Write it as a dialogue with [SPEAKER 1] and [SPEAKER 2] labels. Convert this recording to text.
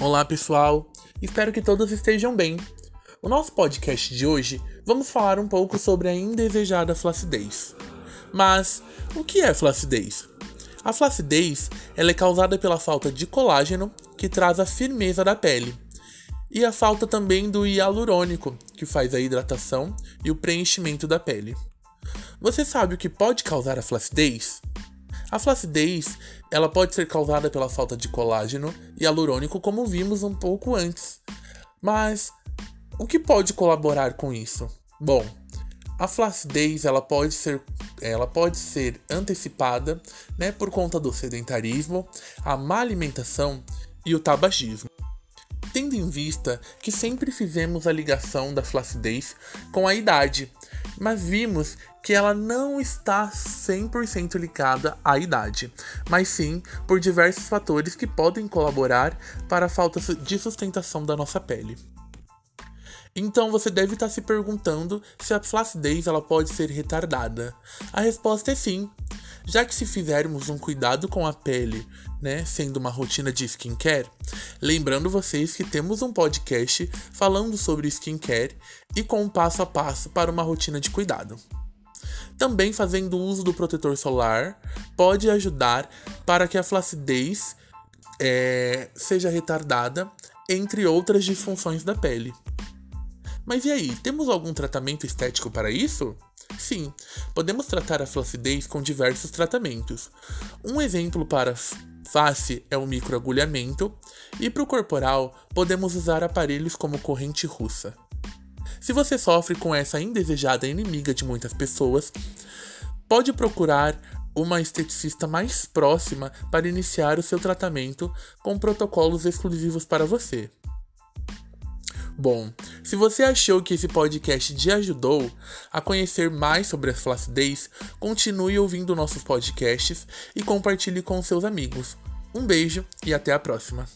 [SPEAKER 1] Olá pessoal, espero que todos estejam bem. No nosso podcast de hoje, vamos falar um pouco sobre a indesejada flacidez. Mas o que é flacidez? A flacidez ela é causada pela falta de colágeno, que traz a firmeza da pele, e a falta também do hialurônico, que faz a hidratação e o preenchimento da pele. Você sabe o que pode causar a flacidez? A flacidez, ela pode ser causada pela falta de colágeno e hialurônico, como vimos um pouco antes. Mas o que pode colaborar com isso? Bom, a flacidez ela pode ser, ela pode ser antecipada né, por conta do sedentarismo, a má alimentação e o tabagismo. Tendo em vista que sempre fizemos a ligação da flacidez com a idade, mas vimos que ela não está 100% ligada à idade, mas sim por diversos fatores que podem colaborar para a falta de sustentação da nossa pele. Então você deve estar se perguntando se a flacidez ela pode ser retardada. A resposta é sim, já que se fizermos um cuidado com a pele, né, sendo uma rotina de skincare, lembrando vocês que temos um podcast falando sobre skincare e com um passo a passo para uma rotina de cuidado. Também fazendo uso do protetor solar pode ajudar para que a flacidez é, seja retardada, entre outras disfunções da pele. Mas e aí, temos algum tratamento estético para isso? Sim, podemos tratar a flacidez com diversos tratamentos. Um exemplo para face é o microagulhamento, e para o corporal podemos usar aparelhos como corrente russa. Se você sofre com essa indesejada inimiga de muitas pessoas, pode procurar uma esteticista mais próxima para iniciar o seu tratamento com protocolos exclusivos para você. Bom, se você achou que esse podcast te ajudou a conhecer mais sobre a flacidez, continue ouvindo nossos podcasts e compartilhe com seus amigos. Um beijo e até a próxima!